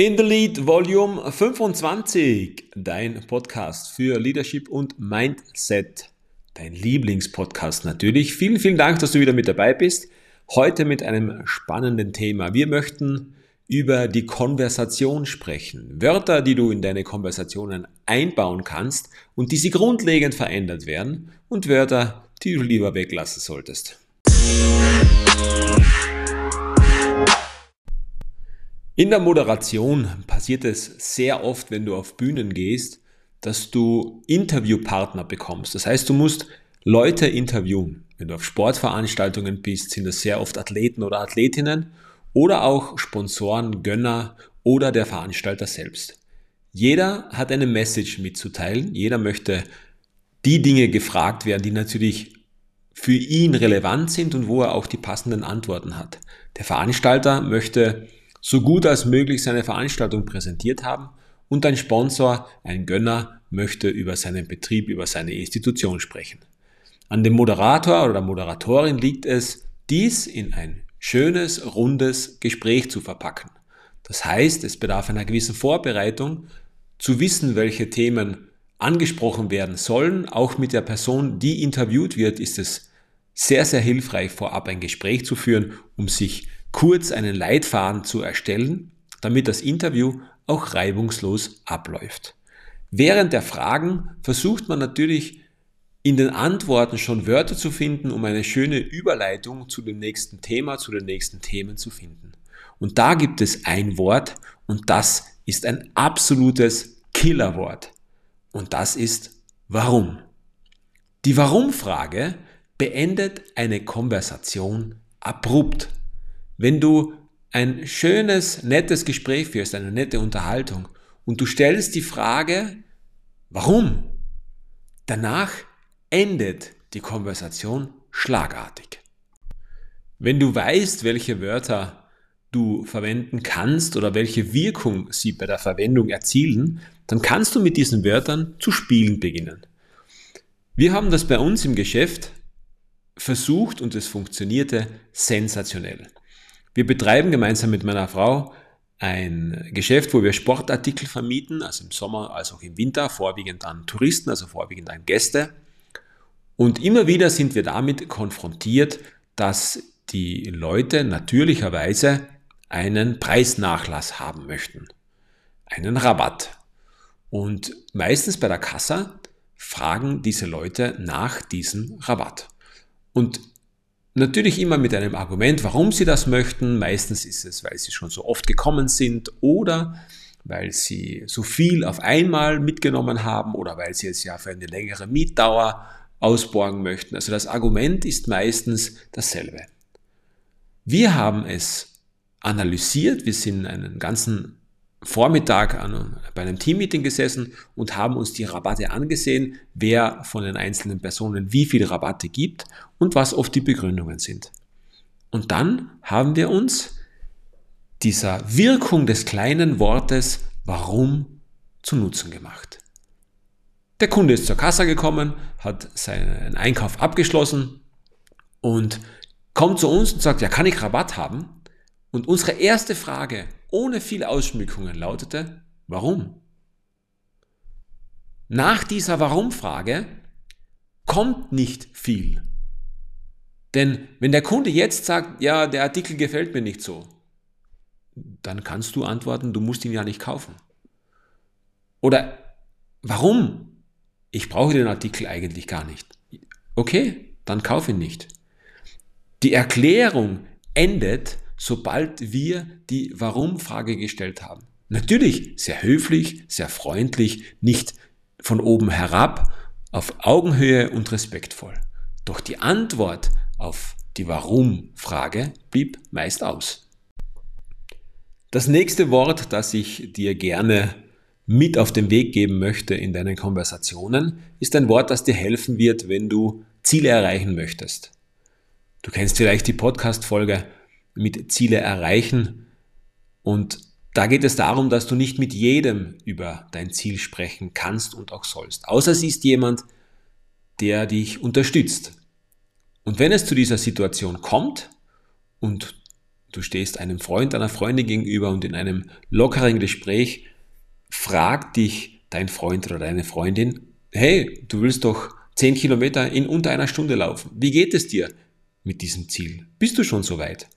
In the Lead Volume 25, dein Podcast für Leadership und Mindset. Dein Lieblingspodcast natürlich. Vielen, vielen Dank, dass du wieder mit dabei bist. Heute mit einem spannenden Thema. Wir möchten über die Konversation sprechen. Wörter, die du in deine Konversationen einbauen kannst und die sie grundlegend verändert werden und Wörter, die du lieber weglassen solltest. In der Moderation passiert es sehr oft, wenn du auf Bühnen gehst, dass du Interviewpartner bekommst. Das heißt, du musst Leute interviewen. Wenn du auf Sportveranstaltungen bist, sind das sehr oft Athleten oder Athletinnen oder auch Sponsoren, Gönner oder der Veranstalter selbst. Jeder hat eine Message mitzuteilen. Jeder möchte die Dinge gefragt werden, die natürlich für ihn relevant sind und wo er auch die passenden Antworten hat. Der Veranstalter möchte so gut als möglich seine Veranstaltung präsentiert haben und ein Sponsor, ein Gönner, möchte über seinen Betrieb, über seine Institution sprechen. An dem Moderator oder der Moderatorin liegt es, dies in ein schönes, rundes Gespräch zu verpacken. Das heißt, es bedarf einer gewissen Vorbereitung, zu wissen, welche Themen angesprochen werden sollen. Auch mit der Person, die interviewt wird, ist es sehr, sehr hilfreich, vorab ein Gespräch zu führen, um sich kurz einen Leitfaden zu erstellen, damit das Interview auch reibungslos abläuft. Während der Fragen versucht man natürlich in den Antworten schon Wörter zu finden, um eine schöne Überleitung zu dem nächsten Thema, zu den nächsten Themen zu finden. Und da gibt es ein Wort und das ist ein absolutes Killerwort. Und das ist warum. Die Warum-Frage beendet eine Konversation abrupt. Wenn du ein schönes, nettes Gespräch führst, eine nette Unterhaltung und du stellst die Frage, warum? Danach endet die Konversation schlagartig. Wenn du weißt, welche Wörter du verwenden kannst oder welche Wirkung sie bei der Verwendung erzielen, dann kannst du mit diesen Wörtern zu spielen beginnen. Wir haben das bei uns im Geschäft versucht und es funktionierte sensationell. Wir betreiben gemeinsam mit meiner Frau ein Geschäft, wo wir Sportartikel vermieten, also im Sommer als auch im Winter, vorwiegend an Touristen, also vorwiegend an Gäste. Und immer wieder sind wir damit konfrontiert, dass die Leute natürlicherweise einen Preisnachlass haben möchten, einen Rabatt. Und meistens bei der Kasse fragen diese Leute nach diesem Rabatt. Und Natürlich immer mit einem Argument, warum sie das möchten. Meistens ist es, weil sie schon so oft gekommen sind oder weil sie so viel auf einmal mitgenommen haben oder weil sie es ja für eine längere Mietdauer ausborgen möchten. Also das Argument ist meistens dasselbe. Wir haben es analysiert, wir sind einen ganzen Vormittag an, bei einem Teammeeting gesessen und haben uns die Rabatte angesehen, wer von den einzelnen Personen wie viele Rabatte gibt und was oft die Begründungen sind. Und dann haben wir uns dieser Wirkung des kleinen Wortes warum zu Nutzen gemacht. Der Kunde ist zur Kasse gekommen, hat seinen Einkauf abgeschlossen und kommt zu uns und sagt, ja, kann ich Rabatt haben? Und unsere erste Frage ohne viele Ausschmückungen lautete, warum? Nach dieser Warum-Frage kommt nicht viel. Denn wenn der Kunde jetzt sagt, ja, der Artikel gefällt mir nicht so, dann kannst du antworten, du musst ihn ja nicht kaufen. Oder warum? Ich brauche den Artikel eigentlich gar nicht. Okay, dann kauf ihn nicht. Die Erklärung endet sobald wir die Warum-Frage gestellt haben. Natürlich sehr höflich, sehr freundlich, nicht von oben herab, auf Augenhöhe und respektvoll. Doch die Antwort auf die Warum-Frage blieb meist aus. Das nächste Wort, das ich dir gerne mit auf den Weg geben möchte in deinen Konversationen, ist ein Wort, das dir helfen wird, wenn du Ziele erreichen möchtest. Du kennst vielleicht die Podcast-Folge mit Ziele erreichen. Und da geht es darum, dass du nicht mit jedem über dein Ziel sprechen kannst und auch sollst. Außer es ist jemand, der dich unterstützt. Und wenn es zu dieser Situation kommt und du stehst einem Freund, einer Freundin gegenüber und in einem lockeren Gespräch fragt dich dein Freund oder deine Freundin, hey, du willst doch 10 Kilometer in unter einer Stunde laufen. Wie geht es dir mit diesem Ziel? Bist du schon so weit?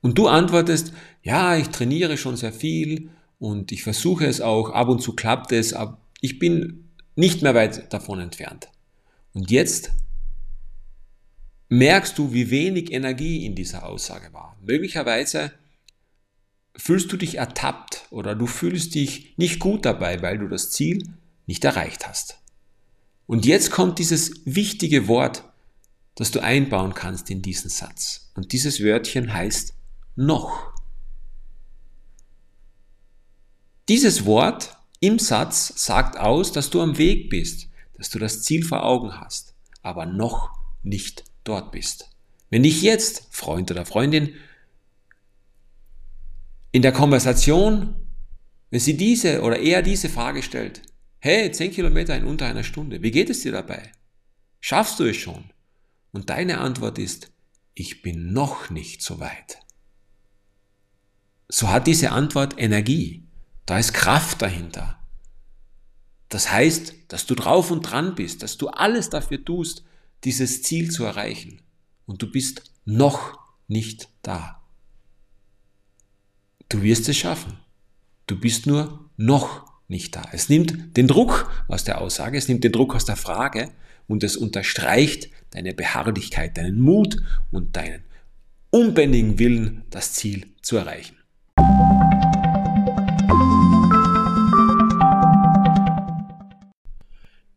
Und du antwortest, ja, ich trainiere schon sehr viel und ich versuche es auch, ab und zu klappt es, aber ich bin nicht mehr weit davon entfernt. Und jetzt merkst du, wie wenig Energie in dieser Aussage war. Möglicherweise fühlst du dich ertappt oder du fühlst dich nicht gut dabei, weil du das Ziel nicht erreicht hast. Und jetzt kommt dieses wichtige Wort, das du einbauen kannst in diesen Satz. Und dieses Wörtchen heißt noch. Dieses Wort im Satz sagt aus, dass du am Weg bist, dass du das Ziel vor Augen hast, aber noch nicht dort bist. Wenn dich jetzt, Freund oder Freundin, in der Konversation, wenn sie diese oder eher diese Frage stellt, hey, 10 Kilometer in unter einer Stunde, wie geht es dir dabei? Schaffst du es schon? Und deine Antwort ist, ich bin noch nicht so weit. So hat diese Antwort Energie. Da ist Kraft dahinter. Das heißt, dass du drauf und dran bist, dass du alles dafür tust, dieses Ziel zu erreichen. Und du bist noch nicht da. Du wirst es schaffen. Du bist nur noch nicht da. Es nimmt den Druck aus der Aussage, es nimmt den Druck aus der Frage und es unterstreicht deine Beharrlichkeit, deinen Mut und deinen unbändigen Willen, das Ziel zu erreichen.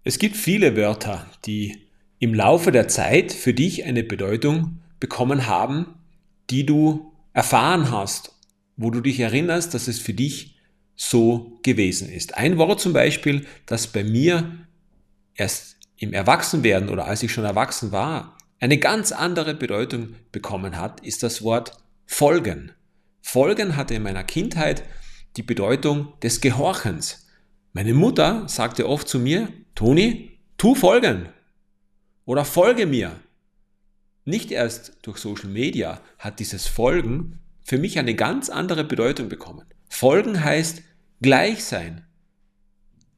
Es gibt viele Wörter, die im Laufe der Zeit für dich eine Bedeutung bekommen haben, die du erfahren hast, wo du dich erinnerst, dass es für dich so gewesen ist. Ein Wort zum Beispiel, das bei mir erst im Erwachsenwerden oder als ich schon erwachsen war, eine ganz andere Bedeutung bekommen hat, ist das Wort Folgen. Folgen hatte in meiner Kindheit die Bedeutung des Gehorchens. Meine Mutter sagte oft zu mir, Toni, tu folgen oder folge mir. Nicht erst durch Social Media hat dieses Folgen für mich eine ganz andere Bedeutung bekommen. Folgen heißt gleich sein,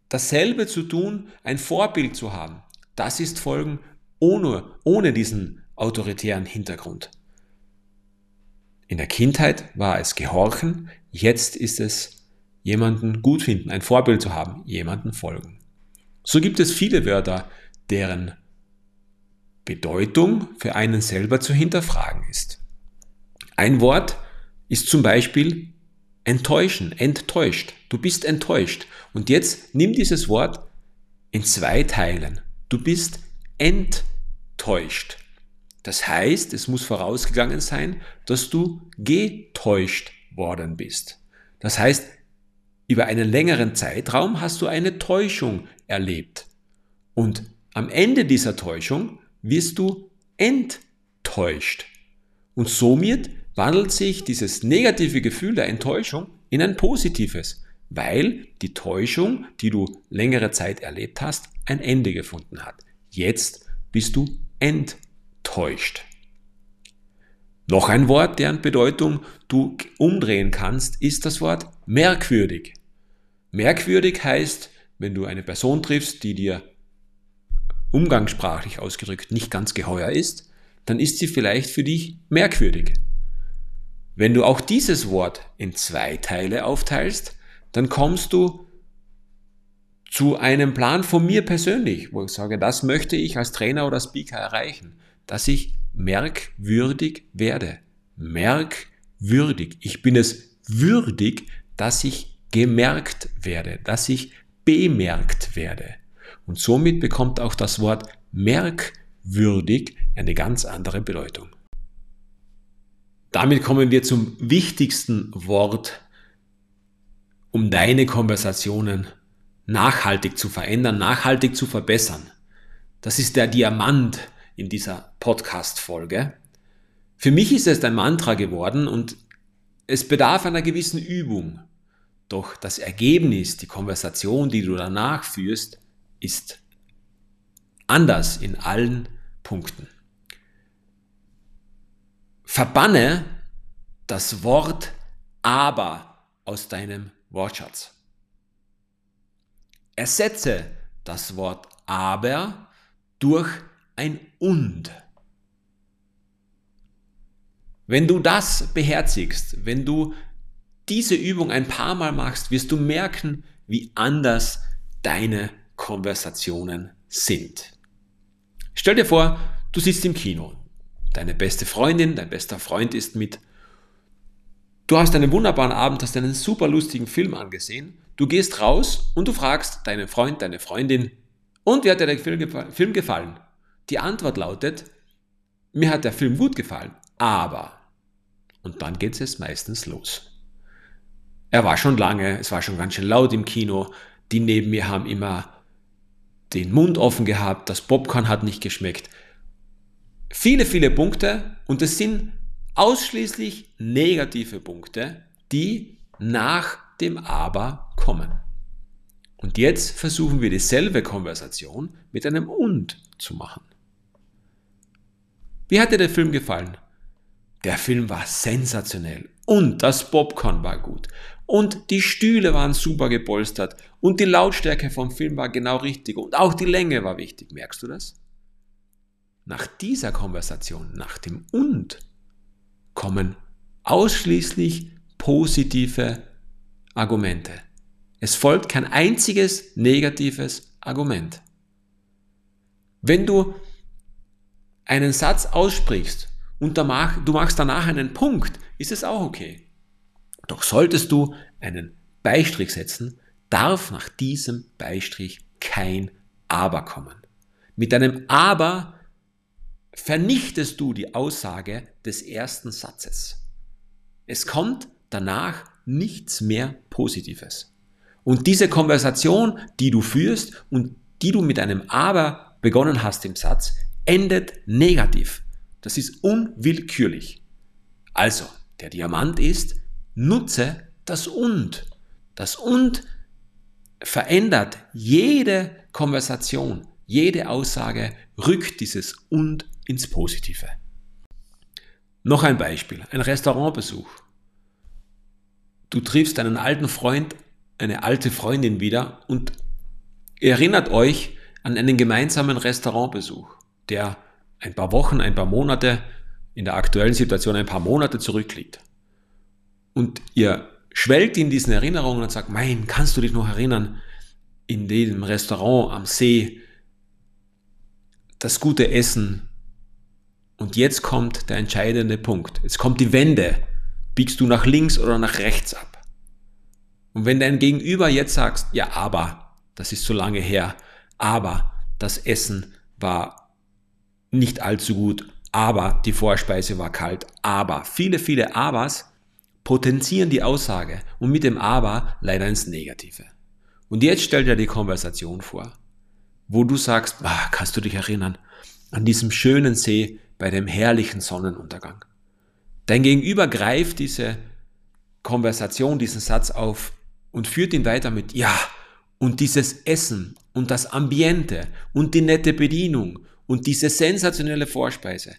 dasselbe zu tun, ein Vorbild zu haben. Das ist Folgen ohne, ohne diesen autoritären Hintergrund. In der Kindheit war es Gehorchen, jetzt ist es jemanden gut finden, ein Vorbild zu haben, jemanden folgen. So gibt es viele Wörter, deren Bedeutung für einen selber zu hinterfragen ist. Ein Wort ist zum Beispiel enttäuschen, enttäuscht. Du bist enttäuscht. Und jetzt nimm dieses Wort in zwei Teilen. Du bist enttäuscht. Das heißt, es muss vorausgegangen sein, dass du getäuscht worden bist. Das heißt, über einen längeren Zeitraum hast du eine Täuschung erlebt. Und am Ende dieser Täuschung wirst du enttäuscht. Und somit wandelt sich dieses negative Gefühl der Enttäuschung in ein positives, weil die Täuschung, die du längere Zeit erlebt hast, ein Ende gefunden hat. Jetzt bist du enttäuscht. Noch ein Wort, deren Bedeutung du umdrehen kannst, ist das Wort merkwürdig. Merkwürdig heißt, wenn du eine Person triffst, die dir umgangssprachlich ausgedrückt nicht ganz geheuer ist, dann ist sie vielleicht für dich merkwürdig. Wenn du auch dieses Wort in zwei Teile aufteilst, dann kommst du zu einem Plan von mir persönlich, wo ich sage, das möchte ich als Trainer oder Speaker erreichen, dass ich merkwürdig werde. Merkwürdig. Ich bin es würdig, dass ich gemerkt werde, dass ich bemerkt werde. Und somit bekommt auch das Wort merkwürdig eine ganz andere Bedeutung. Damit kommen wir zum wichtigsten Wort, um deine Konversationen nachhaltig zu verändern, nachhaltig zu verbessern. Das ist der Diamant in dieser Podcast-Folge. Für mich ist es ein Mantra geworden und es bedarf einer gewissen Übung. Doch das Ergebnis, die Konversation, die du danach führst, ist anders in allen Punkten. Verbanne das Wort aber aus deinem Wortschatz. Ersetze das Wort aber durch ein und. Wenn du das beherzigst, wenn du diese Übung ein paar Mal machst, wirst du merken, wie anders deine Konversationen sind. Stell dir vor, du sitzt im Kino. Deine beste Freundin, dein bester Freund ist mit. Du hast einen wunderbaren Abend, hast einen super lustigen Film angesehen. Du gehst raus und du fragst deinen Freund, deine Freundin, und wie hat dir der Film gefallen? Die Antwort lautet, mir hat der Film gut gefallen, aber. Und dann geht es meistens los. Er war schon lange, es war schon ganz schön laut im Kino, die neben mir haben immer den Mund offen gehabt, das Popcorn hat nicht geschmeckt. Viele, viele Punkte und es sind ausschließlich negative Punkte, die nach dem Aber kommen. Und jetzt versuchen wir dieselbe Konversation mit einem Und zu machen. Wie hat dir der Film gefallen? Der Film war sensationell und das Popcorn war gut und die Stühle waren super gepolstert und die Lautstärke vom Film war genau richtig und auch die Länge war wichtig. Merkst du das? Nach dieser Konversation, nach dem Und, kommen ausschließlich positive Argumente. Es folgt kein einziges negatives Argument. Wenn du einen Satz aussprichst und du machst danach einen Punkt, ist es auch okay. Doch solltest du einen Beistrich setzen, darf nach diesem Beistrich kein Aber kommen. Mit einem Aber vernichtest du die Aussage des ersten Satzes. Es kommt danach nichts mehr Positives. Und diese Konversation, die du führst und die du mit einem Aber begonnen hast im Satz, endet negativ. Das ist unwillkürlich. Also, der Diamant ist, nutze das Und. Das Und verändert jede Konversation, jede Aussage, rückt dieses Und ins Positive. Noch ein Beispiel, ein Restaurantbesuch. Du triffst einen alten Freund, eine alte Freundin wieder und erinnert euch an einen gemeinsamen Restaurantbesuch, der ein paar Wochen, ein paar Monate, in der aktuellen Situation ein paar Monate zurückliegt. Und ihr schwelgt in diesen Erinnerungen und sagt, mein, kannst du dich noch erinnern, in dem Restaurant am See, das gute Essen. Und jetzt kommt der entscheidende Punkt. Jetzt kommt die Wende. Biegst du nach links oder nach rechts ab? Und wenn dein Gegenüber jetzt sagst, ja, aber, das ist so lange her, aber das Essen war nicht allzu gut, aber die Vorspeise war kalt, aber viele, viele Abers potenzieren die Aussage und mit dem aber leider ins Negative. Und jetzt stell dir die Konversation vor, wo du sagst, ah, kannst du dich erinnern an diesem schönen See bei dem herrlichen Sonnenuntergang. Dein Gegenüber greift diese Konversation, diesen Satz auf und führt ihn weiter mit, ja, und dieses Essen und das Ambiente und die nette Bedienung und diese sensationelle Vorspeise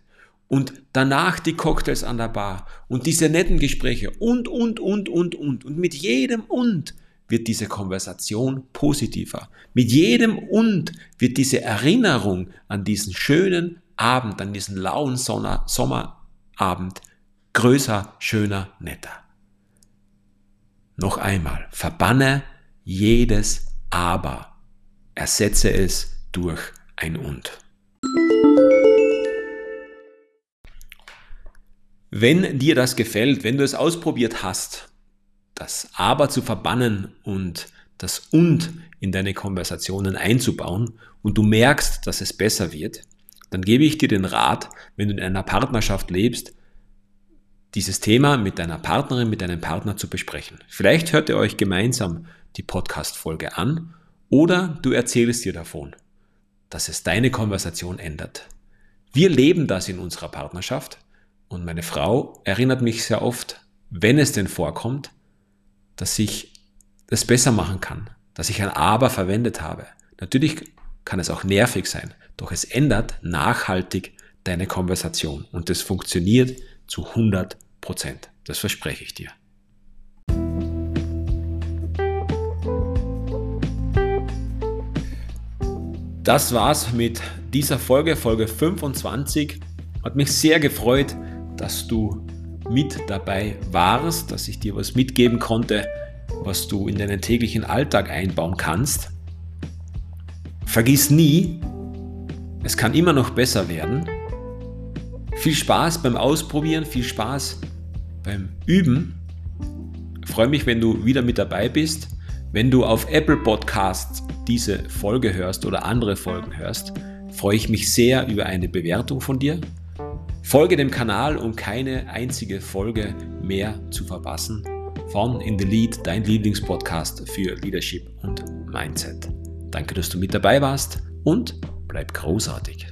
und danach die Cocktails an der Bar und diese netten Gespräche und, und, und, und, und. Und mit jedem und wird diese Konversation positiver. Mit jedem und wird diese Erinnerung an diesen schönen Abend, an diesen lauen Sonner, Sommerabend größer, schöner, netter. Noch einmal, verbanne jedes Aber, ersetze es durch ein und. Wenn dir das gefällt, wenn du es ausprobiert hast, das Aber zu verbannen und das Und in deine Konversationen einzubauen und du merkst, dass es besser wird, dann gebe ich dir den Rat, wenn du in einer Partnerschaft lebst, dieses Thema mit deiner Partnerin, mit deinem Partner zu besprechen. Vielleicht hört ihr euch gemeinsam die Podcast-Folge an oder du erzählst dir davon, dass es deine Konversation ändert. Wir leben das in unserer Partnerschaft und meine Frau erinnert mich sehr oft, wenn es denn vorkommt, dass ich das besser machen kann, dass ich ein Aber verwendet habe. Natürlich kann es auch nervig sein, doch es ändert nachhaltig deine Konversation und es funktioniert zu 100 Prozent. Das verspreche ich dir. Das war's mit dieser Folge, Folge 25. Hat mich sehr gefreut, dass du mit dabei warst, dass ich dir was mitgeben konnte, was du in deinen täglichen Alltag einbauen kannst. Vergiss nie, es kann immer noch besser werden. Viel Spaß beim Ausprobieren, viel Spaß beim Üben. Ich freue mich, wenn du wieder mit dabei bist. Wenn du auf Apple Podcasts diese Folge hörst oder andere Folgen hörst, freue ich mich sehr über eine Bewertung von dir. Folge dem Kanal, um keine einzige Folge mehr zu verpassen. Von In the Lead, dein Lieblingspodcast für Leadership und Mindset. Danke, dass du mit dabei warst und bleib großartig.